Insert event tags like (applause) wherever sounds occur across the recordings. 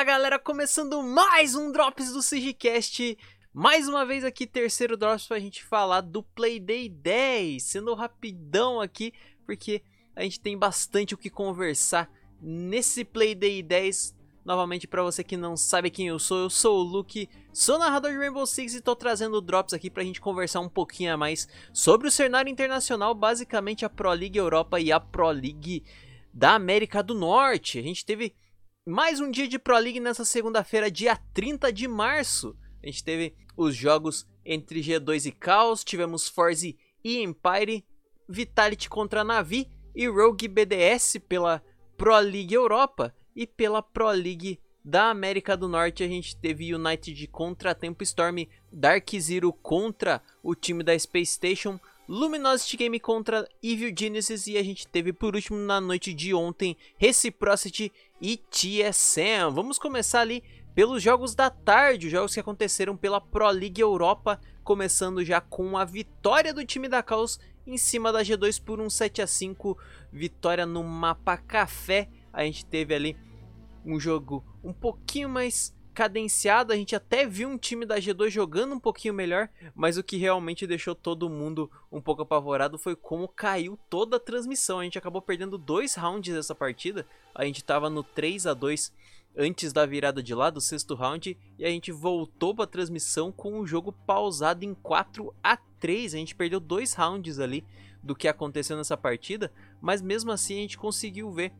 Fala galera, começando mais um Drops do Sigicast. Mais uma vez aqui, terceiro Drops pra gente falar do Playday 10. Sendo rapidão aqui, porque a gente tem bastante o que conversar nesse Playday 10. Novamente, para você que não sabe quem eu sou, eu sou o Luke, sou narrador de Rainbow Six e tô trazendo drops aqui pra gente conversar um pouquinho a mais sobre o cenário internacional, basicamente a Pro League Europa e a Pro League da América do Norte. A gente teve mais um dia de Pro League nessa segunda-feira, dia 30 de março. A gente teve os jogos entre G2 e Chaos, tivemos Forze e Empire, Vitality contra Navi e Rogue BDS pela Pro League Europa e pela Pro League da América do Norte a gente teve United contra Tempo Storm, Dark Zero contra o time da Space Station, Luminosity Game contra Evil Genesis e a gente teve por último na noite de ontem Reciprocity e TSM. Vamos começar ali pelos jogos da tarde, os jogos que aconteceram pela Pro League Europa, começando já com a vitória do time da Caos em cima da G2 por um 7 a 5, vitória no mapa Café. A gente teve ali um jogo um pouquinho mais cadenciado, a gente até viu um time da G2 jogando um pouquinho melhor, mas o que realmente deixou todo mundo um pouco apavorado foi como caiu toda a transmissão. A gente acabou perdendo dois rounds dessa partida, a gente estava no 3 a 2 antes da virada de lá do sexto round e a gente voltou para a transmissão com o jogo pausado em 4 a 3. A gente perdeu dois rounds ali do que aconteceu nessa partida, mas mesmo assim a gente conseguiu ver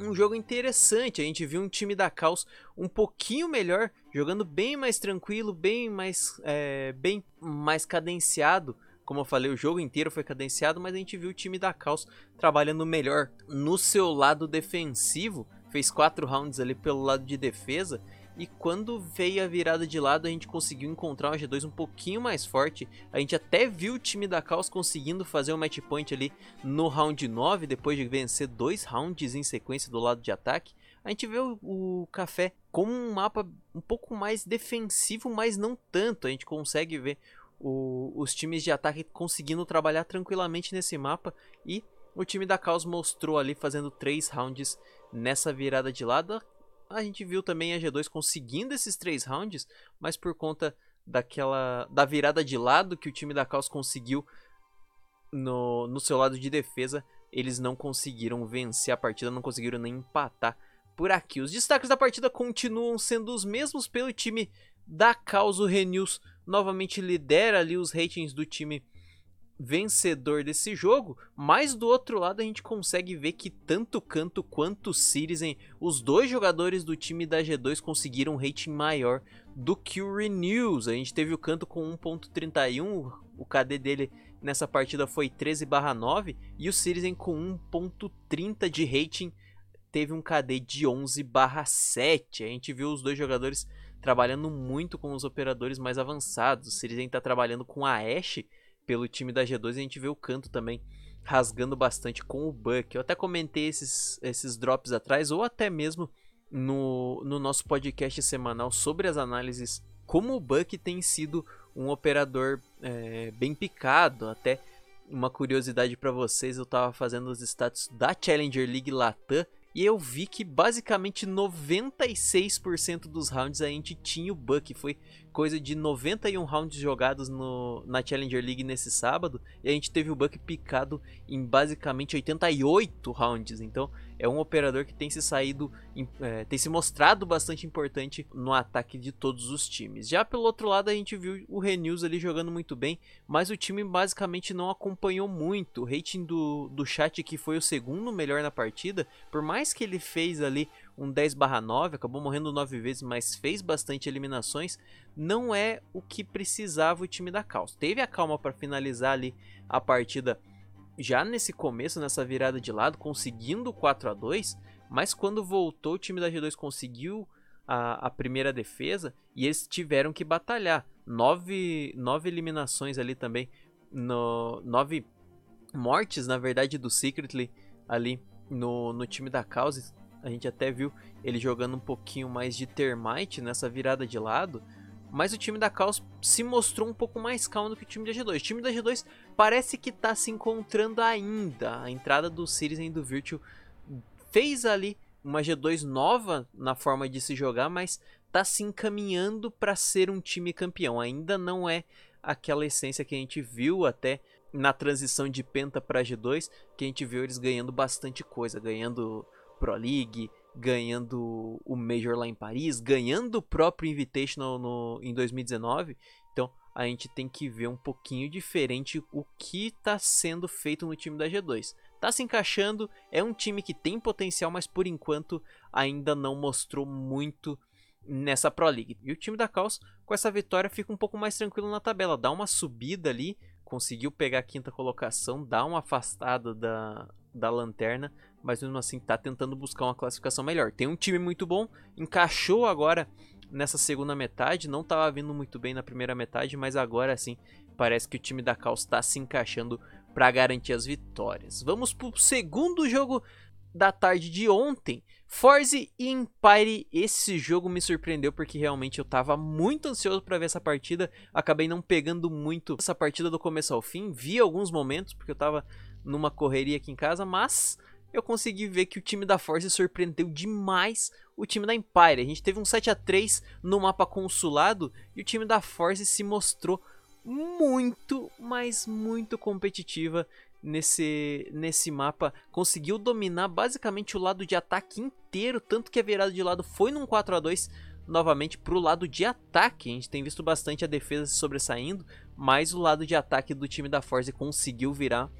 um jogo interessante. A gente viu um time da Caos um pouquinho melhor, jogando bem mais tranquilo, bem mais, é, bem mais cadenciado. Como eu falei, o jogo inteiro foi cadenciado, mas a gente viu o time da Caos trabalhando melhor no seu lado defensivo. Fez quatro rounds ali pelo lado de defesa e quando veio a virada de lado, a gente conseguiu encontrar uma G2 um pouquinho mais forte. A gente até viu o time da Caos conseguindo fazer um match point ali no round 9, depois de vencer dois rounds em sequência do lado de ataque. A gente vê o, o Café como um mapa um pouco mais defensivo, mas não tanto. A gente consegue ver o, os times de ataque conseguindo trabalhar tranquilamente nesse mapa e o time da Caos mostrou ali fazendo três rounds nessa virada de lado a gente viu também a G2 conseguindo esses três rounds, mas por conta daquela da virada de lado que o time da Caos conseguiu no, no seu lado de defesa, eles não conseguiram vencer a partida, não conseguiram nem empatar por aqui. Os destaques da partida continuam sendo os mesmos pelo time da Caos. O Renews novamente lidera ali os ratings do time vencedor desse jogo, mas do outro lado a gente consegue ver que tanto Canto quanto Citizen, os dois jogadores do time da G2 conseguiram um rating maior do que o Renews. A gente teve o Canto com 1.31, o KD dele nessa partida foi 13/9 e o Citizen com 1.30 de rating teve um KD de 11/7. A gente viu os dois jogadores trabalhando muito com os operadores mais avançados. O Citizen está trabalhando com a Ashe pelo time da G2 a gente vê o canto também rasgando bastante com o Buck. Eu até comentei esses, esses drops atrás, ou até mesmo no, no nosso podcast semanal sobre as análises, como o Buck tem sido um operador é, bem picado. Até uma curiosidade para vocês, eu estava fazendo os status da Challenger League Latam e eu vi que basicamente 96% dos rounds a gente tinha o Buck. Foi coisa de 91 rounds jogados no, na Challenger League nesse sábado. E a gente teve o Buck picado em basicamente 88 rounds. Então é um operador que tem se saído, é, tem se mostrado bastante importante no ataque de todos os times. Já pelo outro lado, a gente viu o Renews ali jogando muito bem, mas o time basicamente não acompanhou muito. O rating do, do chat, que foi o segundo melhor na partida, por mais que ele fez ali um 10/9, acabou morrendo 9 vezes, mas fez bastante eliminações, não é o que precisava o time da Caos. Teve a calma para finalizar ali a partida já nesse começo, nessa virada de lado, conseguindo 4 a 2 mas quando voltou, o time da G2 conseguiu a, a primeira defesa e eles tiveram que batalhar. Nove, nove eliminações ali também, no, nove mortes, na verdade, do Secretly ali no, no time da Cause. A gente até viu ele jogando um pouquinho mais de Termite nessa virada de lado. Mas o time da Caos se mostrou um pouco mais calmo do que o time da G2. O time da G2 parece que está se encontrando ainda. A entrada do Citizen e do Virtue fez ali uma G2 nova na forma de se jogar, mas tá se encaminhando para ser um time campeão. Ainda não é aquela essência que a gente viu até na transição de Penta para G2, que a gente viu eles ganhando bastante coisa, ganhando Pro League, ganhando o Major lá em Paris, ganhando o próprio Invitational no, em 2019. A gente tem que ver um pouquinho diferente o que está sendo feito no time da G2. Tá se encaixando, é um time que tem potencial, mas por enquanto ainda não mostrou muito nessa Pro League. E o time da Caos, com essa vitória, fica um pouco mais tranquilo na tabela, dá uma subida ali, conseguiu pegar a quinta colocação, dá uma afastada da, da lanterna, mas mesmo assim tá tentando buscar uma classificação melhor. Tem um time muito bom, encaixou agora nessa segunda metade, não estava vindo muito bem na primeira metade, mas agora sim parece que o time da Caos está se encaixando para garantir as vitórias. Vamos para o segundo jogo da tarde de ontem. Forze e Empire, esse jogo me surpreendeu porque realmente eu estava muito ansioso para ver essa partida. Acabei não pegando muito essa partida do começo ao fim. Vi alguns momentos porque eu estava numa correria aqui em casa, mas eu consegui ver que o time da Force surpreendeu demais o time da Empire. A gente teve um 7 a 3 no mapa consulado e o time da Force se mostrou muito, mas muito competitiva nesse, nesse mapa. Conseguiu dominar basicamente o lado de ataque inteiro, tanto que a virada de lado foi num 4 a 2 novamente para o lado de ataque. A gente tem visto bastante a defesa se sobressaindo, mas o lado de ataque do time da Force conseguiu virar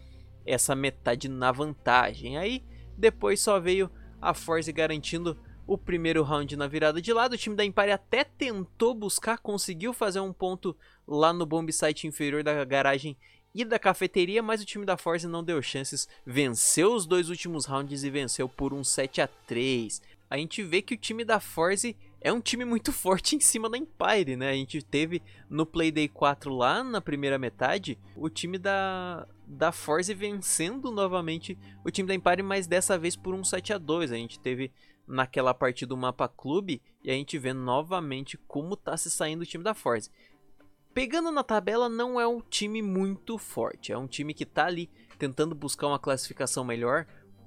essa metade na vantagem. Aí depois só veio a Force garantindo o primeiro round na virada de lado. O time da Empire até tentou buscar, conseguiu fazer um ponto lá no bomb site inferior da garagem e da cafeteria, mas o time da Force não deu chances. Venceu os dois últimos rounds e venceu por um 7 a 3. A gente vê que o time da Force é um time muito (laughs) forte em cima da Empire, né? A gente teve no Playday 4 lá na primeira metade o time da, da Force vencendo novamente o time da Empire, mas dessa vez por um 7 a 2 A gente teve naquela partida do mapa clube e a gente vê novamente como tá se saindo o time da Force. Pegando na tabela, não é um time muito forte, é um time que tá ali tentando buscar uma classificação melhor,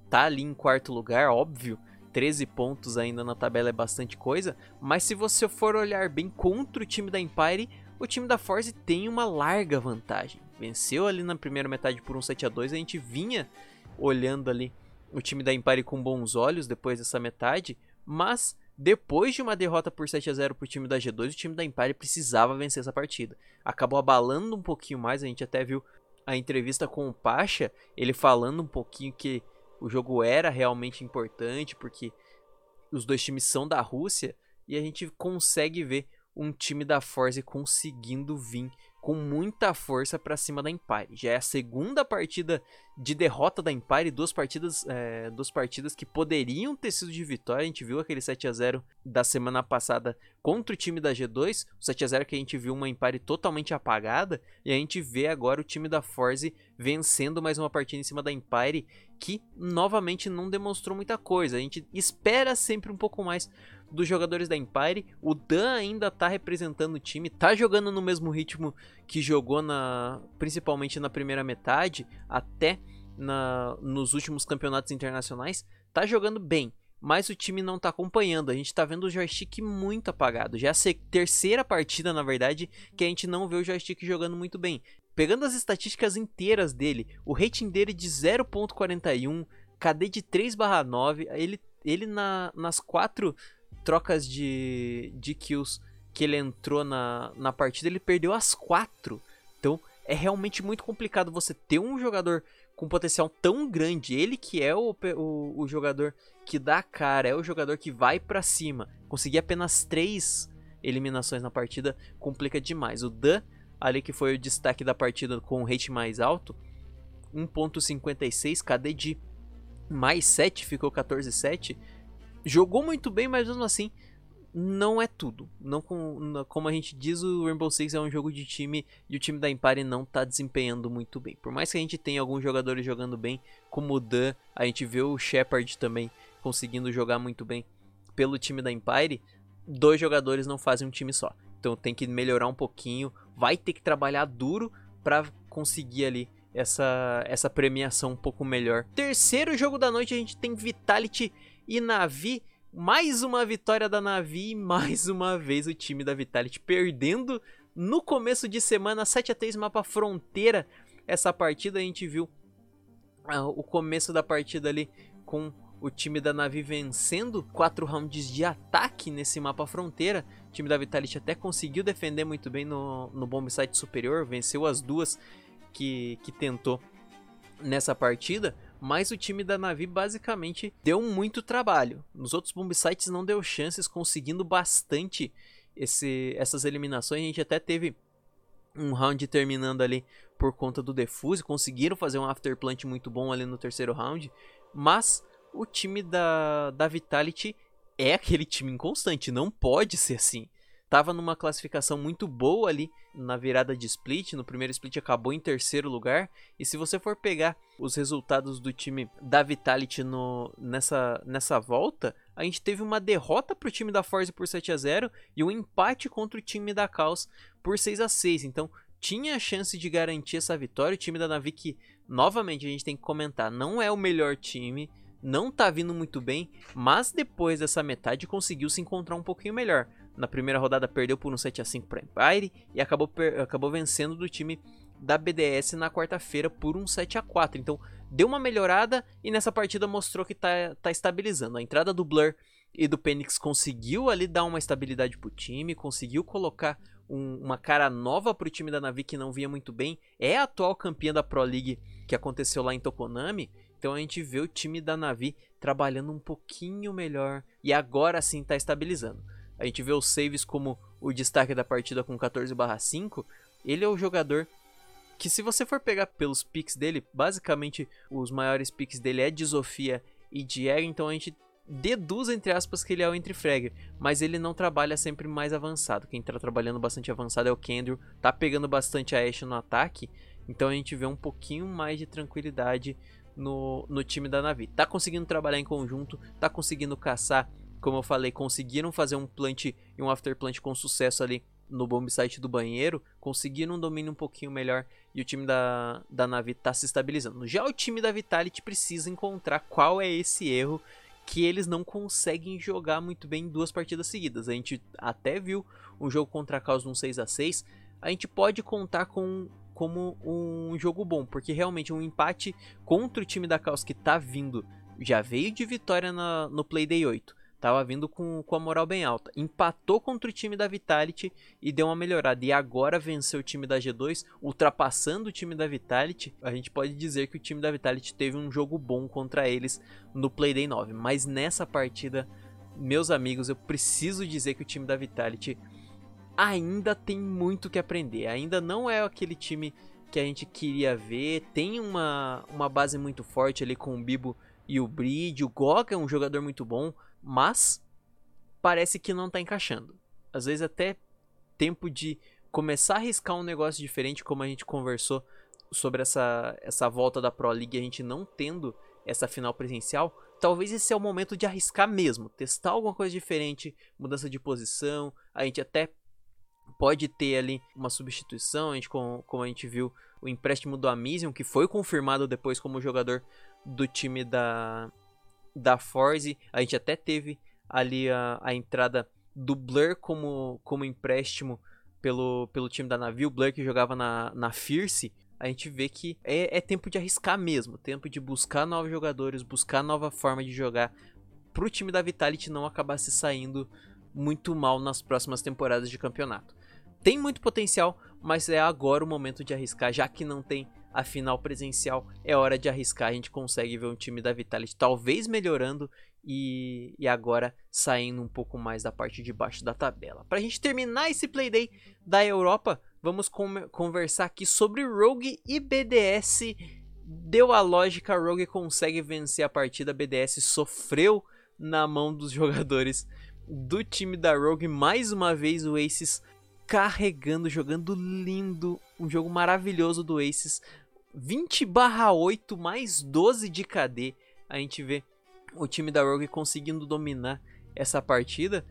tá ali em quarto lugar, óbvio, 13 pontos ainda na tabela é bastante coisa, mas se você for olhar bem contra o time da Empire, o time da Force tem uma larga vantagem. Venceu ali na primeira metade por um 7 a 2 a gente vinha olhando ali o time da Empire com bons olhos depois dessa metade, mas depois de uma derrota por 7 a 0 para o time da G2, o time da Empire precisava vencer essa partida. Acabou abalando um pouquinho mais, a gente até viu a entrevista com o Pacha, ele falando um pouquinho que o jogo era realmente importante, porque os dois times são da Rússia, e a gente consegue ver um time da Force conseguindo vir com muita força para cima da Empire. Já é a segunda partida de derrota da Empire, duas partidas, é, duas partidas que poderiam ter sido de vitória. A gente viu aquele 7 a 0 da semana passada contra o time da G2, o 7 a 0 que a gente viu uma Empire totalmente apagada, e a gente vê agora o time da Force vencendo mais uma partida em cima da Empire que novamente não demonstrou muita coisa. A gente espera sempre um pouco mais dos jogadores da Empire. O Dan ainda tá representando o time, tá jogando no mesmo ritmo que jogou na, principalmente na primeira metade, até na, nos últimos campeonatos internacionais. Tá jogando bem, mas o time não tá acompanhando. A gente tá vendo o joystick muito apagado. Já é a terceira partida, na verdade, que a gente não vê o joystick jogando muito bem. Pegando as estatísticas inteiras dele, o rating dele de 0.41, KD de 3/9, ele ele na, nas quatro trocas de, de kills que ele entrou na, na partida, ele perdeu as quatro. Então é realmente muito complicado você ter um jogador com potencial tão grande, ele que é o, o, o jogador que dá a cara, é o jogador que vai para cima, conseguir apenas três eliminações na partida complica demais. O Dan, ali que foi o destaque da partida com o rate mais alto, 1.56, KD de mais 7, ficou 14-7 jogou muito bem, mas mesmo assim não é tudo. Não com, como a gente diz, o Rainbow Six é um jogo de time e o time da Empire não está desempenhando muito bem. Por mais que a gente tenha alguns jogadores jogando bem, como o Dan, a gente vê o Shepard também conseguindo jogar muito bem pelo time da Empire, dois jogadores não fazem um time só. Então tem que melhorar um pouquinho, vai ter que trabalhar duro para conseguir ali essa, essa premiação um pouco melhor. Terceiro jogo da noite a gente tem Vitality e Navi. Mais uma vitória da Navi e mais (laughs) uma vez o time da Vitality perdendo no começo de semana 7 a 3 mapa fronteira. Essa partida a gente viu uh, o começo da partida ali com o time da Navi vencendo quatro rounds de ataque nesse mapa fronteira. O time da Vitality até conseguiu defender muito bem no, no bomb site superior, venceu as duas que, que tentou nessa partida. Mas o time da Navi basicamente deu muito trabalho. Nos outros bomb sites não deu chances, conseguindo bastante esse, essas eliminações. A gente até teve um round terminando ali por conta do defuse. Conseguiram fazer um afterplant muito bom ali no terceiro round. Mas o time da, da Vitality é aquele time inconstante, não pode ser assim. Tava numa classificação muito boa ali na virada de split, no primeiro split acabou em terceiro lugar. E se você for pegar os resultados do time da Vitality no, nessa, nessa volta, a gente teve uma derrota para o time da Force por 7 a 0 e um empate contra o time da Caos por 6 a 6. Então tinha a chance de garantir essa vitória. O time da Navi que, novamente, a gente tem que comentar, não é o melhor time não tá vindo muito bem, mas depois dessa metade conseguiu se encontrar um pouquinho melhor. Na primeira rodada perdeu por um 7 a 5 para Empire e acabou, acabou vencendo do time da BDS na quarta-feira por um 7 a 4. Então deu uma melhorada e nessa partida mostrou que tá, tá estabilizando. A entrada do Blur e do Penix conseguiu ali dar uma estabilidade pro time, conseguiu colocar um, uma cara nova pro time da Navi que não vinha muito bem. É a atual campeã da Pro League que aconteceu lá em Tokonami então a gente vê o time da Navi trabalhando um pouquinho melhor e agora sim está estabilizando. A gente vê os saves como o destaque da partida com 14/5. Ele é o jogador que se você for pegar pelos picks dele, basicamente os maiores picks dele é de Sofia e de Egg, então a gente deduz entre aspas que ele é o entre fragger, mas ele não trabalha sempre mais avançado. Quem está trabalhando bastante avançado é o Kendrill, tá pegando bastante a Ashe no ataque, então a gente vê um pouquinho mais de tranquilidade no, no time da Navi. Tá conseguindo trabalhar em conjunto, tá conseguindo caçar, como eu falei, conseguiram fazer um plant e um after plant com sucesso ali no bomb site do banheiro, conseguiram um domínio um pouquinho melhor e o time da, da Navi tá se estabilizando. Já o time da Vitality precisa encontrar qual é esse erro que eles não conseguem jogar muito bem em duas partidas seguidas. A gente até viu um jogo contra a Caos num 6 a 6 A gente pode contar com como um jogo bom, porque realmente um empate contra o time da Caos que tá vindo, já veio de vitória na, no Playday 8, tava vindo com, com a moral bem alta, empatou contra o time da Vitality e deu uma melhorada, e agora venceu o time da G2, ultrapassando o time da Vitality, a gente pode dizer que o time da Vitality teve um jogo bom contra eles no Playday 9, mas nessa partida, meus amigos, eu preciso dizer que o time da Vitality ainda tem muito que aprender. Ainda não é aquele time que a gente queria ver. Tem uma, uma base muito forte ali com o Bibo e o Brid. O Goga é um jogador muito bom, mas parece que não está encaixando. Às vezes até tempo de começar a arriscar um negócio diferente, como a gente conversou sobre essa, essa volta da Pro League, a gente não tendo essa final presencial, talvez esse é o momento de arriscar mesmo, testar alguma coisa diferente, mudança de posição, a gente até pode ter ali uma substituição, a gente, como, como a gente viu o empréstimo do Amizium, que foi confirmado depois como jogador do time da, da Forze, a gente até teve ali a, a entrada do Blur como, como empréstimo pelo, pelo time da Navi, o Blur que jogava na, na Fierce, a gente vê que é, é tempo de arriscar mesmo, tempo de buscar novos jogadores, buscar nova forma de jogar, para o time da Vitality não acabar se saindo muito mal nas próximas temporadas de campeonato. Tem muito potencial, mas é agora o momento de arriscar, já que não tem a final presencial, é hora de arriscar. A gente consegue ver um time da Vitality talvez melhorando e, e agora saindo um pouco mais da parte de baixo da tabela. Para a gente terminar esse Playday da Europa, vamos conversar aqui sobre Rogue e BDS. Deu a lógica, Rogue consegue vencer a partida, BDS sofreu na mão dos (laughs) jogadores do time da Rogue. Mais uma vez o Aces carregando, jogando lindo, um jogo maravilhoso do Aces. 20/8 mais 12 de KD. A gente vê o time da Rogue conseguindo dominar essa partida.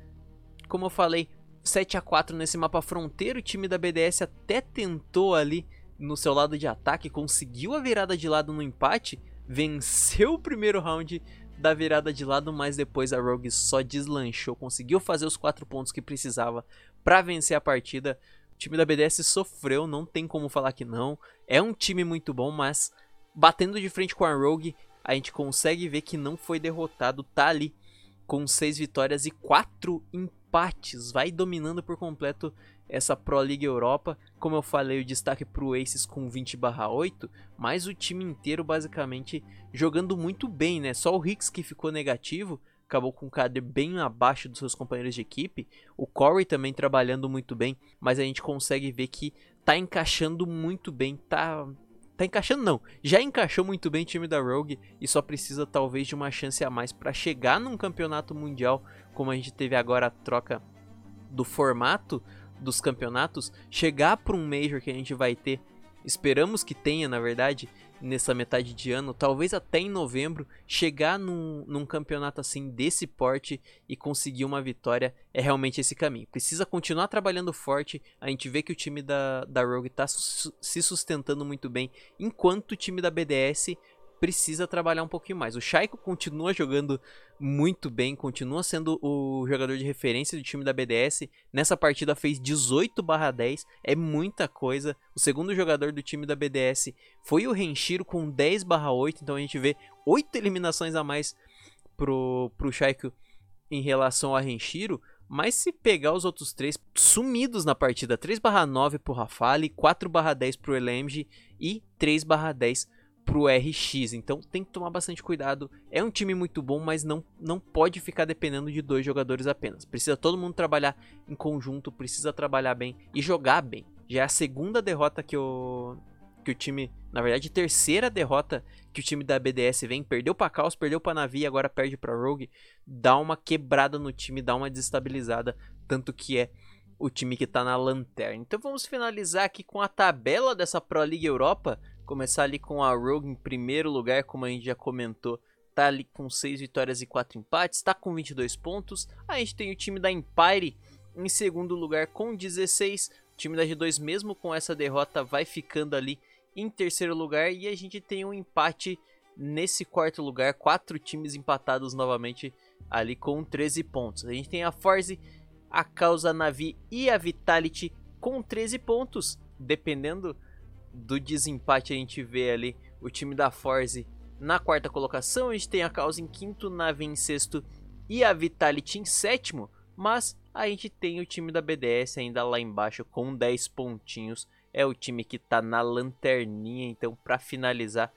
Como eu falei, 7 a 4 nesse mapa fronteiro, o time da BDS até tentou ali no seu lado de ataque, conseguiu a virada de lado no empate, venceu o primeiro round da virada de lado, mas depois a Rogue só deslanchou, conseguiu fazer os quatro pontos que precisava para vencer a partida. O time da BDS sofreu, não tem como falar que não. É um time muito bom, mas batendo de frente com a Rogue, a gente consegue ver que não foi derrotado, tá ali com seis vitórias e quatro empates, vai dominando por completo essa Pro League Europa. Como eu falei, o destaque para o Aces com 20/8, mas o time inteiro basicamente jogando muito bem, né? Só o Hicks que ficou negativo, acabou com o KD bem abaixo dos seus companheiros de equipe. O Corey também trabalhando muito bem, mas a gente consegue ver que tá encaixando muito bem, tá tá encaixando não, já encaixou muito bem o time da Rogue e só precisa talvez de uma chance a mais para chegar num campeonato mundial, como a gente teve agora a troca do formato dos campeonatos, chegar para um Major que a gente vai ter, esperamos que tenha, na verdade, nessa metade de ano, talvez até em novembro, chegar num, num campeonato assim desse porte e conseguir uma vitória é realmente esse caminho. Precisa continuar trabalhando forte, a gente vê que o time da, da Rogue está su se sustentando muito bem, enquanto o time da BDS precisa trabalhar um pouquinho mais. O Shaiko continua jogando muito bem, continua sendo o jogador de referência do time da BDS. Nessa partida fez 18/10, é muita coisa. O segundo jogador do time da BDS foi o Renshiro com 10/8, então a gente vê 8 eliminações a mais pro pro Shaiko em relação a Renshiro. Mas se pegar os outros três sumidos na partida, 3/9 pro Rafale, 4/10 pro LMG e 3/10 pro RX, então tem que tomar bastante cuidado. É um time muito bom, mas não, não pode ficar dependendo de dois jogadores apenas. Precisa todo mundo trabalhar em conjunto, precisa trabalhar bem e jogar bem. Já é a segunda derrota que o, que o time, na verdade, terceira derrota que o time da BDS vem. Perdeu para Caos, perdeu para Navi, agora perde para Rogue. Dá uma quebrada no time, dá uma desestabilizada, tanto que é o time que tá na lanterna. Então vamos finalizar aqui com a tabela dessa Pro League Europa Começar ali com a Rogue em primeiro lugar, como a gente já comentou, tá ali com 6 vitórias e 4 empates, tá com 22 pontos. A gente tem o time da Empire em segundo lugar com 16. O time da G2 mesmo com essa derrota vai ficando ali em terceiro lugar e a gente tem um empate nesse quarto lugar, quatro times empatados novamente ali com 13 pontos. A gente tem a Force, a Causa Navi e a Vitality com 13 pontos, dependendo do desempate a gente vê ali o time da Forze na quarta colocação, a gente tem a Causa em quinto, Nave em sexto e a Vitality em sétimo, mas a gente tem o time da BDS ainda lá embaixo com 10 pontinhos, é o time que está na lanterninha, então para finalizar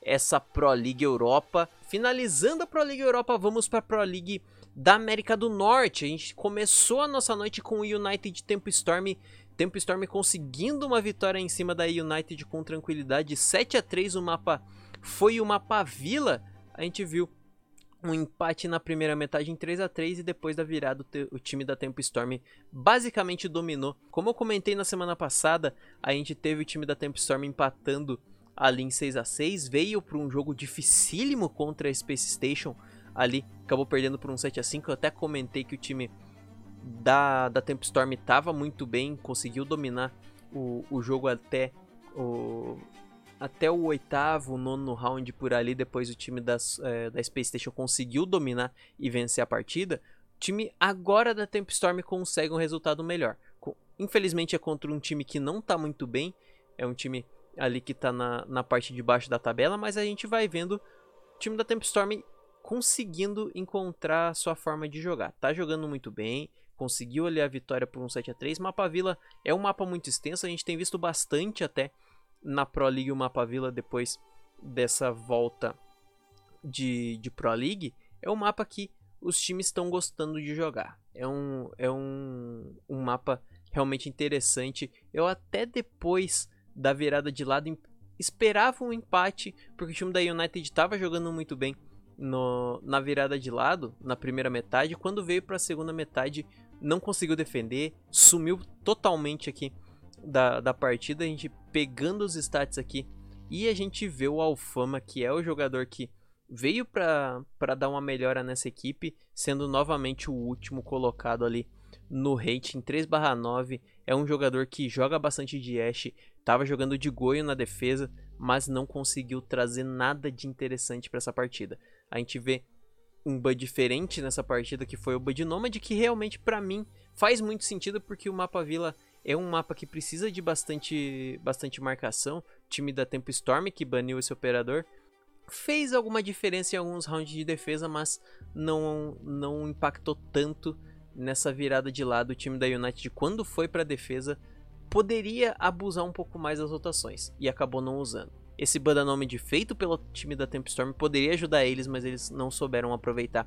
essa Pro League Europa, finalizando a Pro League Europa, vamos para a Pro League da América do Norte, a gente começou a nossa noite com o United Tempo Storm Tempo Storm conseguindo uma vitória em cima da United com tranquilidade. 7 a 3 o mapa foi o mapa Vila. A gente viu um empate na primeira metade em 3 a 3 e depois da virada o time da Tempo Storm basicamente dominou. Como eu comentei na semana passada, a gente teve o time da Tempo Storm empatando ali em 6 a 6 veio para um jogo dificílimo contra a Space Station ali, acabou perdendo por um 7 a 5 Eu até comentei que o time da, da Tempestorm estava muito bem, conseguiu dominar o, o jogo até o, até o oitavo, nono round por ali. Depois o time das, é, da Space Station conseguiu dominar e vencer a partida. O time agora da Tempestorm consegue um resultado melhor. Infelizmente é contra um time que não está muito bem. É um time ali que está na, na parte de baixo da tabela, mas a gente vai vendo o time da Tempestorm conseguindo encontrar sua forma de jogar. Tá jogando muito bem, conseguiu ali a vitória por um 7 a 3 Mapa Vila é um mapa muito extenso, a gente tem visto bastante até na Pro League o Mapa Vila depois dessa volta de, de Pro League. É um mapa que os times estão gostando de jogar. É um, é um, um mapa realmente interessante. Eu até depois da virada de lado esperava um empate, porque o time da United estava jogando muito bem no, na virada de lado, na primeira metade. Quando veio para a segunda metade, não conseguiu defender, sumiu totalmente aqui da, da partida. A gente pegando os stats aqui e a gente vê o Alfama, que é o jogador que veio para dar uma melhora nessa equipe, sendo novamente o último colocado ali no rating 3/9. É um jogador que joga bastante de Ashe, estava jogando de Goio na defesa, mas não conseguiu trazer nada de interessante para essa partida. A gente vê um Bud diferente nessa partida, que foi o Bud Nomad, que realmente para mim faz muito sentido porque o mapa Vila é um mapa que precisa de bastante, bastante marcação. O time da Tempo Storm, que baniu esse operador, fez alguma diferença em alguns rounds de defesa, mas não, não impactou tanto nessa virada de lado. O time da United, quando foi para defesa, poderia abusar um pouco mais das rotações e acabou não usando. Esse Badanomid feito pelo time da Tempestorm poderia ajudar eles, mas eles não souberam aproveitar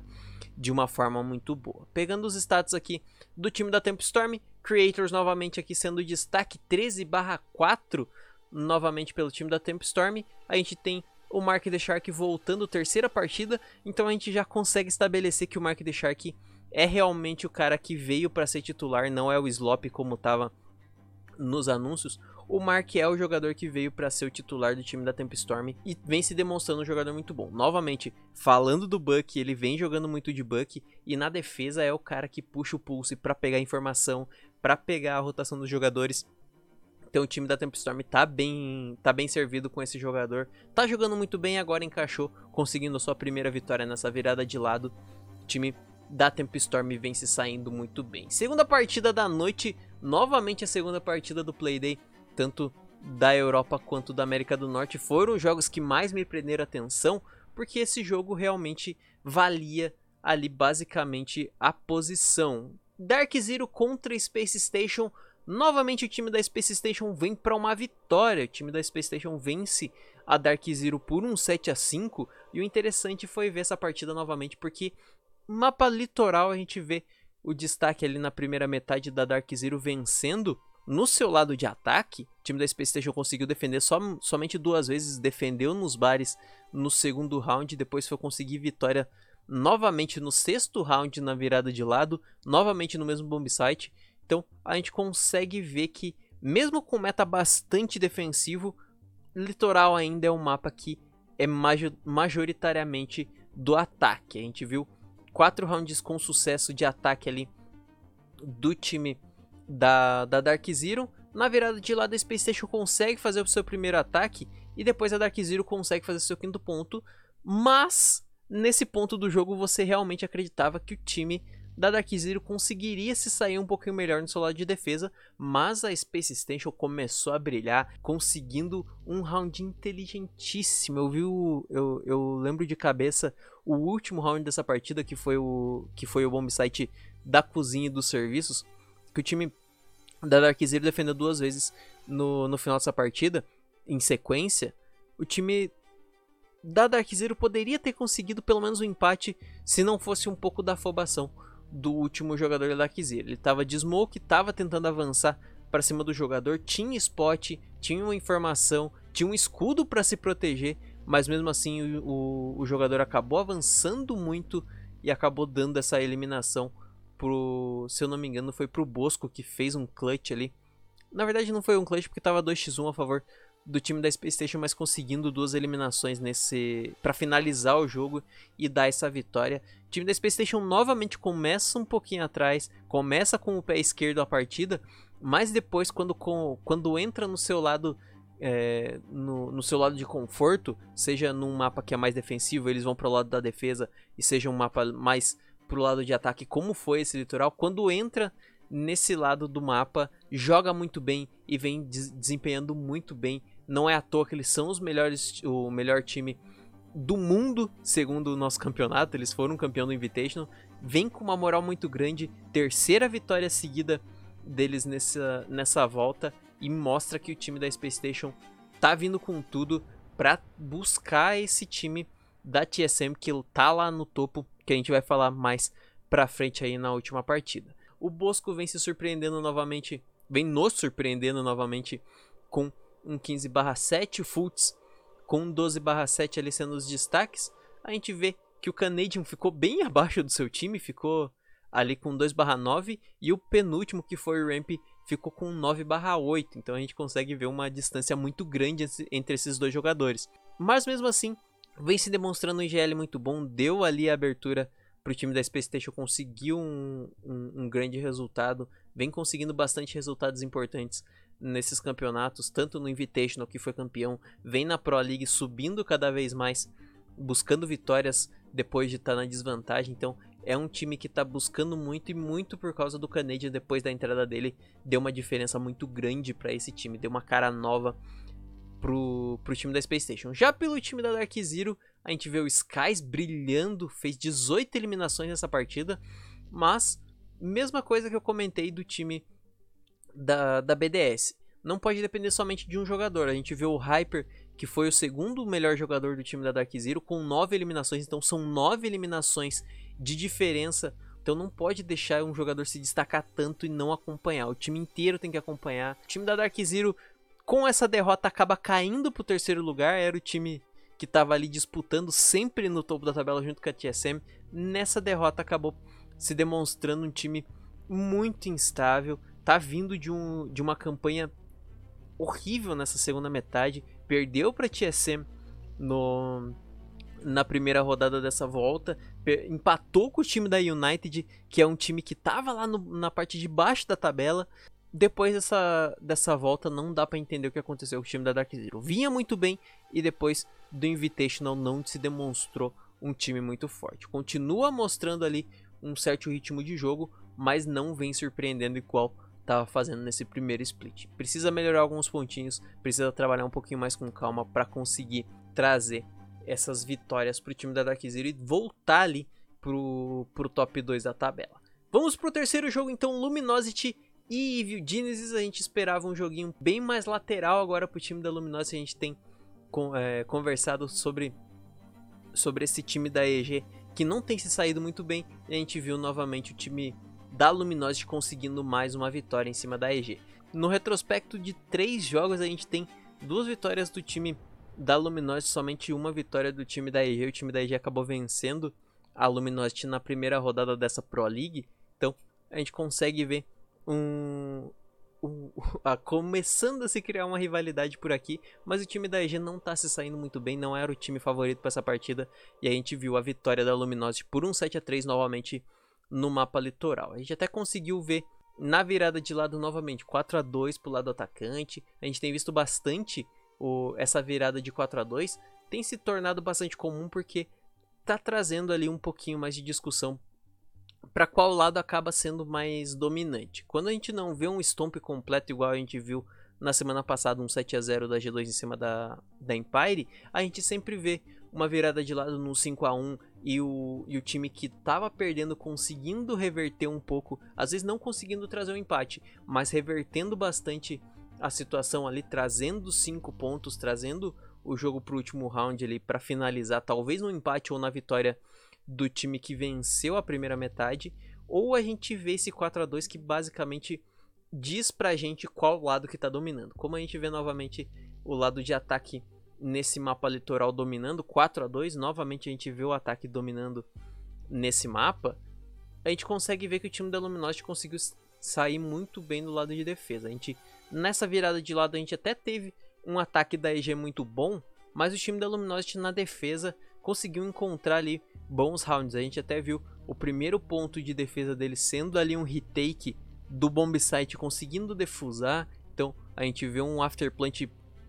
de uma forma muito boa. Pegando os status aqui do time da Tempestorm, Creators novamente aqui sendo destaque 13/4 novamente pelo time da Tempestorm. A gente tem o Mark the Shark voltando terceira partida, então a gente já consegue estabelecer que o Mark the Shark é realmente o cara que veio para ser titular, não é o Slop como estava nos anúncios. O Mark é o jogador que veio para ser o titular do time da Tempestorm e vem se demonstrando um jogador muito bom. Novamente, falando do Buck, ele vem jogando muito de Buck e na defesa é o cara que puxa o pulse para pegar informação, para pegar a rotação dos jogadores. Então o time da Tempestorm tá bem, tá bem servido com esse jogador. Tá jogando muito bem, agora encaixou, conseguindo sua primeira vitória nessa virada de lado. O time da Tempestorm vem se saindo muito bem. Segunda partida da noite, novamente a segunda partida do Playday tanto da Europa quanto da América do Norte, foram os jogos que mais me prenderam atenção, porque esse jogo realmente valia ali basicamente a posição. Dark Zero contra Space Station. Novamente o time da Space Station vem para uma vitória. O time da Space Station vence a Dark Zero por um 7 a 5 e o interessante foi ver essa partida novamente porque mapa litoral a gente vê o destaque ali na primeira metade da Dark Zero vencendo no seu lado de ataque, o time da Space Station conseguiu defender só, somente duas vezes, defendeu nos bares no segundo round, depois foi conseguir vitória novamente no sexto round na virada de lado, novamente no mesmo bomb site. Então a gente consegue ver que, mesmo com meta bastante defensivo, Litoral ainda é um mapa que é majoritariamente do ataque. A gente viu quatro rounds com sucesso de ataque ali do time da, da Dark Zero. Na virada de lado, a Space Station consegue fazer o seu primeiro ataque e depois a Dark Zero consegue fazer seu quinto ponto. Mas nesse ponto do jogo você realmente acreditava que o time da Dark Zero conseguiria se sair um pouquinho melhor no seu lado de defesa, mas a Space Station começou a brilhar, conseguindo um round inteligentíssimo. Eu vi o, eu, eu lembro de cabeça o último round dessa partida que foi o que foi o bomb site da cozinha e dos serviços que o time da Dark Zero defendeu duas vezes no, no final dessa partida, em sequência, o time da Dark Zero poderia ter conseguido pelo menos um empate se não fosse um pouco da afobação do último jogador da Dark Zero. Ele estava de smoke, estava tentando avançar para cima do jogador, tinha spot, tinha uma informação, tinha um escudo para se proteger, mas mesmo assim o, o, jogador acabou avançando muito e acabou dando essa eliminação pro, se eu não me engano, foi pro Bosco que fez um clutch ali. Na verdade não foi um clutch porque tava 2x1 a favor do time da Space Station, mas conseguindo duas eliminações nesse para finalizar o jogo e dar essa vitória. O time da Space Station novamente começa um pouquinho atrás, começa com o pé esquerdo a partida, mas depois quando, com, quando entra no seu lado é, no, no, seu lado de conforto, seja num mapa que é mais defensivo, eles vão para o lado da defesa, e seja um mapa mais pro lado de ataque, como foi esse litoral, quando entra nesse lado do mapa, joga muito bem e vem desempenhando muito bem. Não é à toa que eles são os melhores, o melhor time do mundo, segundo o nosso campeonato. Eles foram campeão do Invitational. Vem com uma moral muito grande, terceira vitória seguida deles nessa, nessa volta e mostra que o time da Space Station tá vindo com tudo para buscar esse time da TSM que tá lá no topo que a gente vai falar mais pra frente aí na última partida. O Bosco vem se surpreendendo novamente, vem nos surpreendendo novamente com um 15/7 Fultz com 12/7 ali sendo os destaques. A gente vê que o Canadian ficou bem (laughs) abaixo do seu time, ficou ali com 2/9 e o penúltimo que foi o Ramp ficou com 9/8. Então a gente consegue ver uma distância muito grande entre esses dois jogadores. Mas mesmo assim, vem se demonstrando um IGL muito bom, deu ali a abertura para o time da Space Station conseguir um, um, um, grande resultado, vem conseguindo bastante resultados importantes nesses campeonatos, tanto no Invitational que foi campeão, vem na Pro League subindo cada vez mais, buscando vitórias depois de estar tá na desvantagem. Então é um time que está buscando muito e muito por causa do Canadian depois da entrada dele deu uma diferença muito grande para esse time, deu uma cara nova pro, pro time da Space Station. Já pelo time da Dark Zero, a gente vê o Skies brilhando, fez 18 eliminações nessa partida, mas mesma coisa que eu comentei do time da, da BDS. Não pode depender somente de um jogador. A gente vê o Hyper, que foi o segundo melhor jogador do time da Dark Zero, com 9 eliminações. Então são 9 eliminações de diferença. Então não pode deixar um jogador se destacar tanto e não acompanhar. O time inteiro tem que acompanhar. O time da Dark Zero com essa derrota acaba caindo para o terceiro lugar. Era o time que estava ali disputando sempre no topo da tabela junto com a TSM. Nessa derrota acabou se demonstrando um time muito instável. Tá vindo de, um, de uma campanha horrível nessa segunda metade. Perdeu para TSM no, na primeira rodada dessa volta. Empatou com o time da United, que é um time que estava lá no, na parte de baixo da tabela depois dessa, dessa volta não dá para entender o que aconteceu com o time da Dark Zero. Vinha muito bem e depois do Invitational não se demonstrou um time muito forte. Continua mostrando ali um certo ritmo de jogo, mas não vem surpreendendo igual estava fazendo nesse primeiro split. Precisa melhorar alguns pontinhos, precisa trabalhar um pouquinho mais com calma para conseguir trazer essas vitórias para o time da Dark Zero e voltar ali pro, pro top 2 da tabela. Vamos pro terceiro jogo então, Luminosity e Evil Genesis a gente esperava um joguinho bem mais lateral agora pro time da Luminosity. A gente tem é, conversado sobre, sobre esse time da EG que não tem se saído muito bem. E a gente viu novamente o time da Luminosity conseguindo mais uma vitória em cima da EG. No retrospecto de três jogos a gente tem duas vitórias do time da Luminosity, somente uma vitória do time da EG. O time da EG acabou vencendo a Luminosity na primeira rodada dessa Pro League. Então a gente consegue ver um, um (laughs) a, começando a se criar uma rivalidade por aqui, mas o time da EG não tá se saindo muito bem, não era o time favorito para essa partida, e a gente viu a vitória da Luminosity por um 7 a 3 novamente no mapa litoral. A gente até conseguiu ver na virada de lado novamente 4 a 2 pro lado atacante. A gente tem visto bastante o, essa virada de 4 a 2 tem se tornado bastante comum porque tá trazendo ali um pouquinho mais de discussão para qual lado acaba sendo mais dominante. Quando a gente não vê um stomp completo igual a gente viu na semana passada, um 7 a 0 da G2 em cima da, da Empire, a gente sempre vê uma virada de lado no 5 a 1 e o, e o time que estava perdendo conseguindo reverter um pouco, às vezes não conseguindo trazer um empate, mas revertendo bastante a situação ali, trazendo 5 pontos, trazendo o jogo para o último round ali para finalizar, talvez no empate ou na vitória do time que venceu a primeira metade, ou a gente vê esse 4 a 2 que basicamente diz pra gente qual lado que tá dominando. Como a gente vê novamente o lado de ataque nesse mapa litoral dominando 4 a 2, novamente a gente vê o ataque dominando nesse mapa, a gente consegue ver que o time da Luminosity conseguiu sair muito bem do lado de defesa. A gente nessa virada de lado a gente até teve um ataque da EG muito bom, mas o time da Luminosity na defesa conseguiu encontrar ali bons rounds. A gente até viu o primeiro ponto de defesa dele sendo ali um retake do bomb site conseguindo defusar. Então a gente vê um afterplant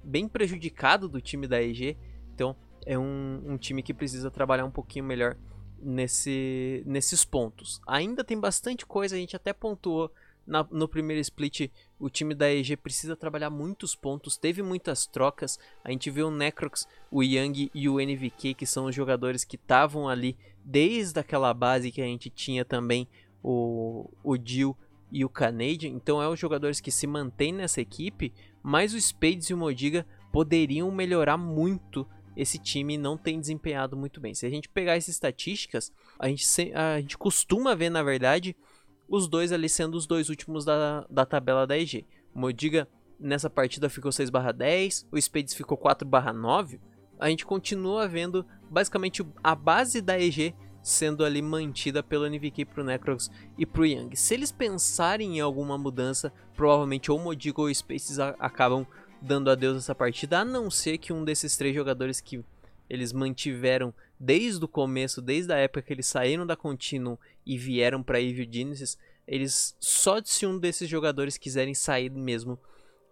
bem prejudicado do time da EG. Então é um, um time que precisa trabalhar um pouquinho melhor nesse, nesses pontos. Ainda tem bastante coisa, a gente até pontuou na, no primeiro split, o time da EG precisa trabalhar muitos pontos, teve muitas trocas. A gente viu o Necrox, o Yang e o NVK, que são os jogadores que estavam ali desde aquela base que a gente tinha também o, o Jill e o Canadian. Então, é os jogadores que se mantêm nessa equipe, mas o Spades e o Modiga poderiam melhorar muito esse time não tem desempenhado muito bem. Se a gente pegar essas estatísticas, a gente, a gente costuma ver, na verdade, os dois ali sendo os dois últimos da, da tabela da EG. O Modiga nessa partida ficou 6/10, o Spades ficou 4/9. A gente continua vendo basicamente a base da EG sendo ali mantida pelo NVK pro Necrox e pro Yang. Se eles pensarem em alguma mudança, provavelmente ou Modiga ou Spaces acabam dando adeus essa partida, a não ser que um desses três jogadores que eles mantiveram desde o começo, desde a época que eles saíram da Continuum e vieram para Evil Genesis, eles só se um desses jogadores quiserem sair mesmo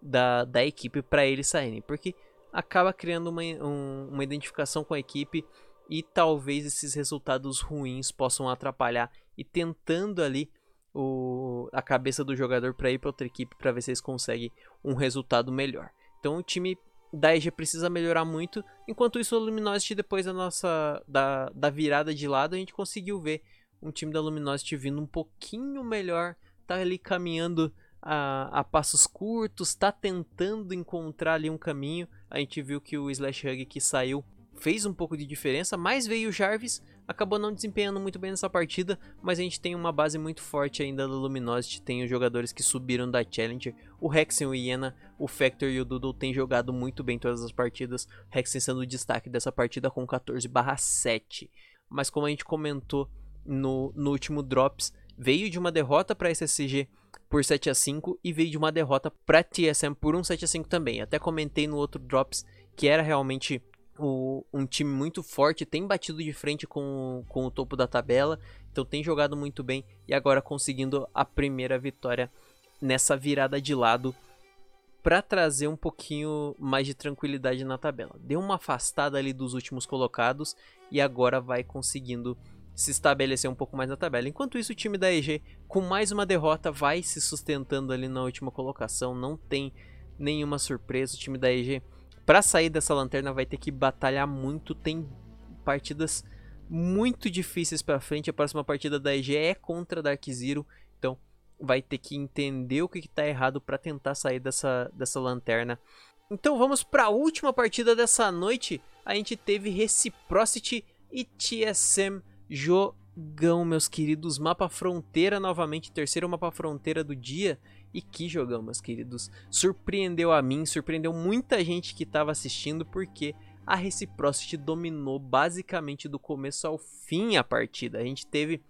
da, da equipe para eles saírem, porque acaba criando uma, um, uma identificação com a equipe e talvez esses resultados ruins possam atrapalhar e tentando ali o, a cabeça do jogador para ir para outra equipe para ver se eles conseguem um resultado melhor. Então o time da EG precisa melhorar muito, enquanto isso o Luminosity depois da nossa da, da virada de lado a gente conseguiu ver um time da Luminosity vindo um pouquinho melhor, tá ali caminhando a, a passos curtos, tá tentando encontrar ali um caminho. A gente viu que o Slash Hug que saiu fez um pouco de diferença, mas veio o Jarvis, acabou não desempenhando muito bem nessa partida, mas a gente tem uma base muito forte ainda da Luminosity, tem os jogadores que subiram da Challenger, o Hexen, o Iena, o Factor e o Doodle têm jogado muito bem todas as partidas, Hexen sendo o destaque dessa partida com 14/7. Mas como a gente comentou no, no último Drops, veio de uma derrota para a SSG por 7 a 5 e veio de uma derrota para TSM por um 7 a 5 também. Até comentei no outro Drops que era realmente o, um time muito forte, tem batido de frente com, com o topo da tabela, então tem jogado muito bem e agora conseguindo a primeira vitória nessa virada de lado para trazer um pouquinho mais de tranquilidade na tabela. Deu uma afastada ali dos últimos colocados e agora vai conseguindo se estabelecer um pouco mais na tabela. Enquanto isso, o time da EG, com mais uma derrota, vai se sustentando ali na última colocação. Não tem nenhuma surpresa. O time da EG para sair dessa lanterna vai ter que batalhar muito, tem partidas muito difíceis para frente. A próxima partida da EG é contra Dark Zero, então vai ter que entender o que está errado para tentar sair dessa, dessa lanterna. Então vamos para a última partida dessa noite. A gente teve Reciprocity e TSM jogão, meus queridos. Mapa Fronteira novamente, terceiro mapa Fronteira do dia. E que jogão, meus queridos. Surpreendeu a mim, surpreendeu muita gente que estava assistindo, porque a Reciprocity dominou basicamente do começo ao fim a partida. A gente teve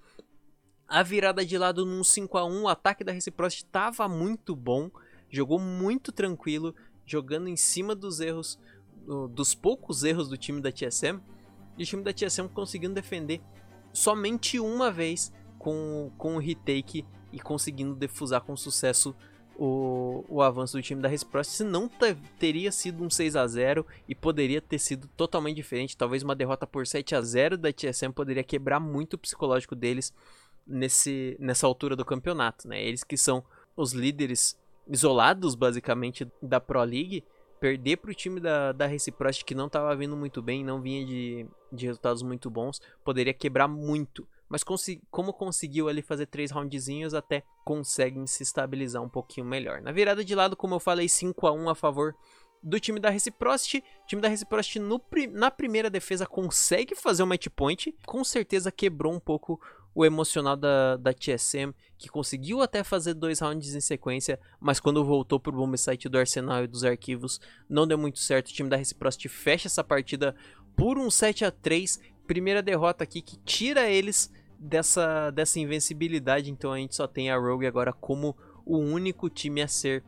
a virada de lado num 5 a 1 o ataque da Reciprocity estava muito bom, jogou muito tranquilo, jogando em cima dos erros, dos poucos erros do time da TSM, e o time da TSM conseguindo defender somente uma vez com, com o retake e conseguindo defusar com sucesso o, o avanço do time da Reciprocity, senão teria sido um 6 a 0 e poderia ter sido totalmente diferente. Talvez uma derrota por 7 a 0 da TSM poderia quebrar muito o psicológico deles nesse, nessa altura do campeonato. Né? Eles que são os líderes isolados, basicamente, da Pro League, perder para o time da, da Reciprocity que não estava vindo muito bem, não vinha de, de resultados muito bons, poderia quebrar muito mas como conseguiu ali fazer três roundzinhos, até conseguem se estabilizar um pouquinho melhor. Na virada de lado, como eu falei, 5 a 1 a favor do time da Reciprocity. O time da Reciprocity no, na primeira defesa consegue fazer um match point. Com certeza quebrou um pouco o emocional da, da TSM, que conseguiu até fazer dois rounds em sequência, mas quando voltou pro bomb site do Arsenal e dos arquivos, não deu muito certo. O time da Reciprocity fecha essa partida por um 7 a 3 primeira derrota aqui que tira eles dessa, dessa invencibilidade. Então a gente só tem a Rogue agora como o único time a ser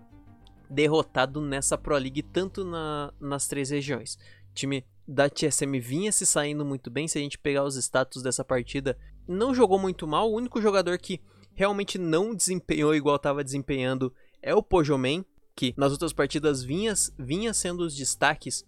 derrotado nessa Pro League, tanto na, nas três regiões. O time da TSM vinha se saindo muito bem. Se a gente pegar os status dessa partida, não jogou muito mal. O único jogador que realmente não desempenhou igual estava desempenhando é o Pojoman, que nas outras partidas vinha, vinha sendo os destaques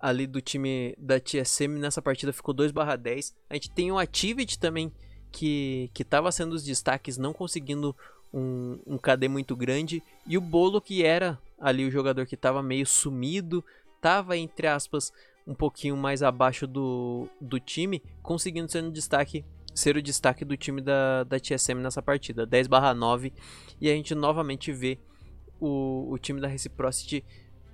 ali do time da TSM nessa partida ficou 2/10. A gente tem o Activity também que que estava sendo os destaques, não conseguindo um, um KD muito grande e o Bolo que era ali o jogador que estava meio sumido, estava entre aspas um pouquinho mais abaixo do, do time, conseguindo ser um destaque ser o destaque do time da, da TSM nessa partida, 10/9, e a gente novamente vê o, o time da Reciprocity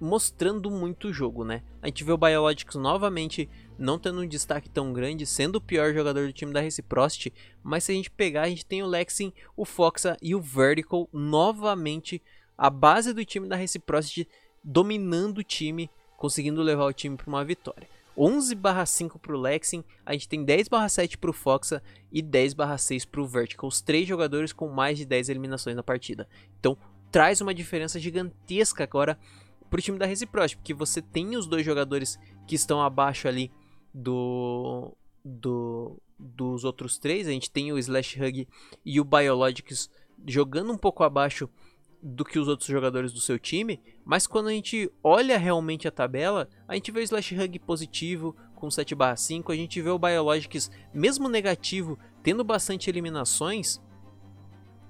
mostrando muito o jogo, né? A gente vê o Biologics novamente não tendo um destaque tão grande, sendo o pior jogador do time da Reciprocity, mas se a gente pegar, a gente tem o Lexin, o Foxa e o Vertical novamente a base do time da Reciprocity dominando o time, conseguindo levar o time para uma vitória. 11/5 para o Lexin, a gente tem 10/7 para o Foxa e 10/6 para o Vertical, os três jogadores com mais de 10 eliminações na partida. Então traz uma diferença gigantesca agora pro time da Reciprocity, porque você tem os dois jogadores que estão abaixo ali do, do dos outros três, a gente tem o Slash Hug e o Biologics jogando um pouco abaixo do que os outros jogadores do seu time, mas quando a gente olha realmente a tabela, a gente vê o Slash Hug positivo com 7/5, a gente vê o Biologics mesmo negativo, tendo bastante eliminações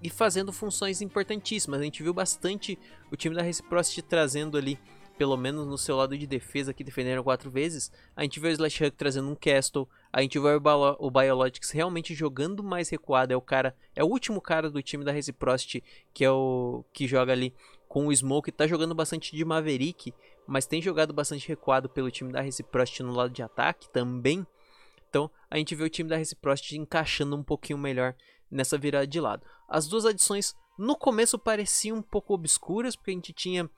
e fazendo funções importantíssimas. A gente viu bastante o time da Reciprocity trazendo ali pelo menos no seu lado de defesa, que defenderam quatro vezes, a gente vê o Slash Hug trazendo um Castle, a gente vê o, Biologics realmente jogando mais recuado, é o cara, é o último cara do time da Reciprocity, que é o que joga ali com o Smoke, tá jogando bastante de Maverick, mas tem jogado bastante recuado pelo time da Reciprocity no lado de ataque também. Então, a gente vê o time da Reciprocity encaixando um pouquinho melhor nessa virada de lado. As duas adições no começo pareciam um pouco obscuras, porque a gente tinha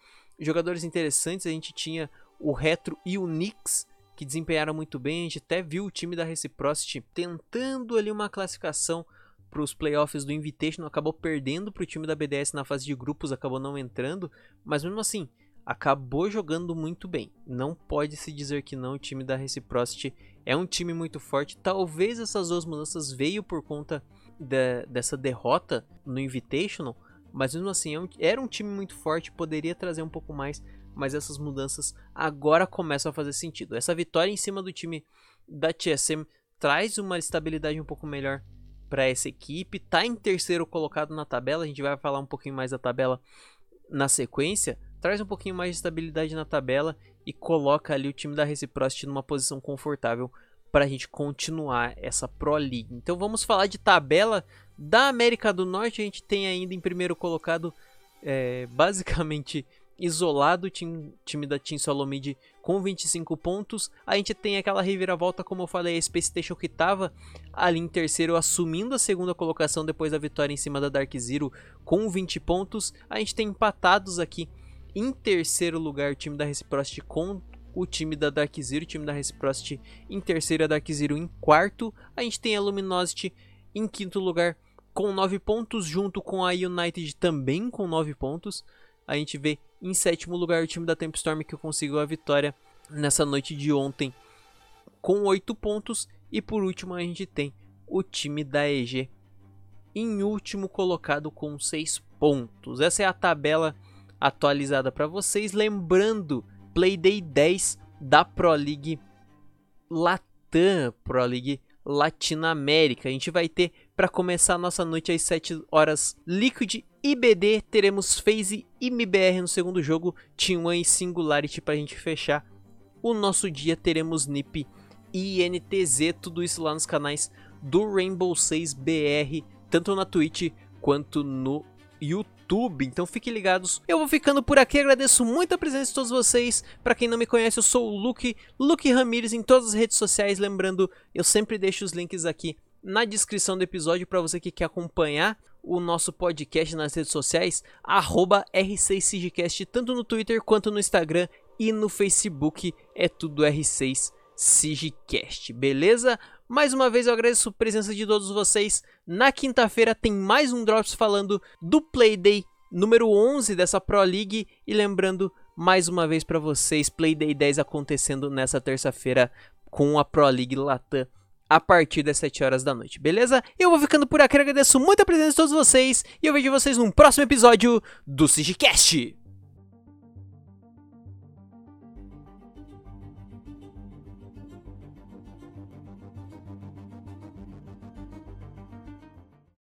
jogadores interessantes. A gente tinha o Retro e o Knicks, que desempenharam muito bem. A gente até viu o time da Reciprocity tentando ali uma classificação para os playoffs do Invitational. Acabou perdendo para o time da BDS na fase de grupos, acabou não entrando. Mas mesmo assim, acabou jogando muito bem. Não pode se dizer que não. O time da Reciprocity é um time muito forte. Talvez essas duas mudanças veio por conta de, dessa derrota no Invitational mas mesmo assim, é era um time muito forte, poderia trazer um pouco mais, mas essas mudanças agora começam a fazer sentido. Essa vitória em cima do time da TSM traz uma estabilidade um pouco melhor para essa equipe. Tá em terceiro colocado na tabela, a gente vai falar um pouquinho mais da tabela na sequência. Traz um pouquinho mais de estabilidade na tabela e coloca ali o time da Reciprocity numa posição confortável para a gente continuar essa Pro League. Então vamos falar de tabela da América do Norte. A gente tem ainda em primeiro colocado, é, basicamente isolado, o time, time da Team Solomid com 25 pontos. A gente tem aquela reviravolta, como eu falei, a Space Station que estava ali em terceiro, assumindo a segunda colocação depois da vitória em cima da Dark Zero com 20 pontos. A gente tem empatados aqui em terceiro lugar o time da Reciprocity com o time da Dark Zero, o time da Reciprocity em terceiro, a Dark Zero em quarto. A gente tem a Luminosity em quinto lugar com 9 pontos, junto com a United também com 9 pontos. A gente vê em sétimo lugar o time da Tempestorm que conseguiu a vitória nessa noite de ontem com 8 pontos. E por último a gente tem o time da EG em último colocado com 6 pontos. Essa é a tabela atualizada para vocês. Lembrando Playday 10 da Pro League Latam, Pro League Latinoamérica. A gente vai ter para começar a nossa noite às 7 horas Liquid e BD, teremos FaZe e MBR no segundo jogo, Team e Singularity para a gente fechar o nosso dia, teremos NiP e INTZ, tudo isso lá nos canais do Rainbow 6 BR, tanto na Twitch quanto no YouTube. Então fiquem ligados. Eu vou ficando por aqui. Agradeço muito a presença de todos vocês. Para quem não me conhece, eu sou o Luke, Luke Ramirez em todas as redes sociais. Lembrando, eu sempre deixo os links aqui na descrição do episódio para você que quer acompanhar o nosso podcast nas redes sociais, R6CIGCast, tanto no Twitter quanto no Instagram e no Facebook, é tudo R6 Sigcast, beleza? Mais uma vez eu agradeço a presença de todos vocês. Na quinta-feira tem mais um Drops falando do Playday número 11 dessa Pro League. E lembrando mais uma vez para vocês, Playday 10 acontecendo nessa terça-feira com a Pro League Latam a partir das 7 horas da noite, beleza? Eu vou ficando por aqui, agradeço muito a presença de todos vocês e eu vejo vocês num próximo episódio do Sigicast.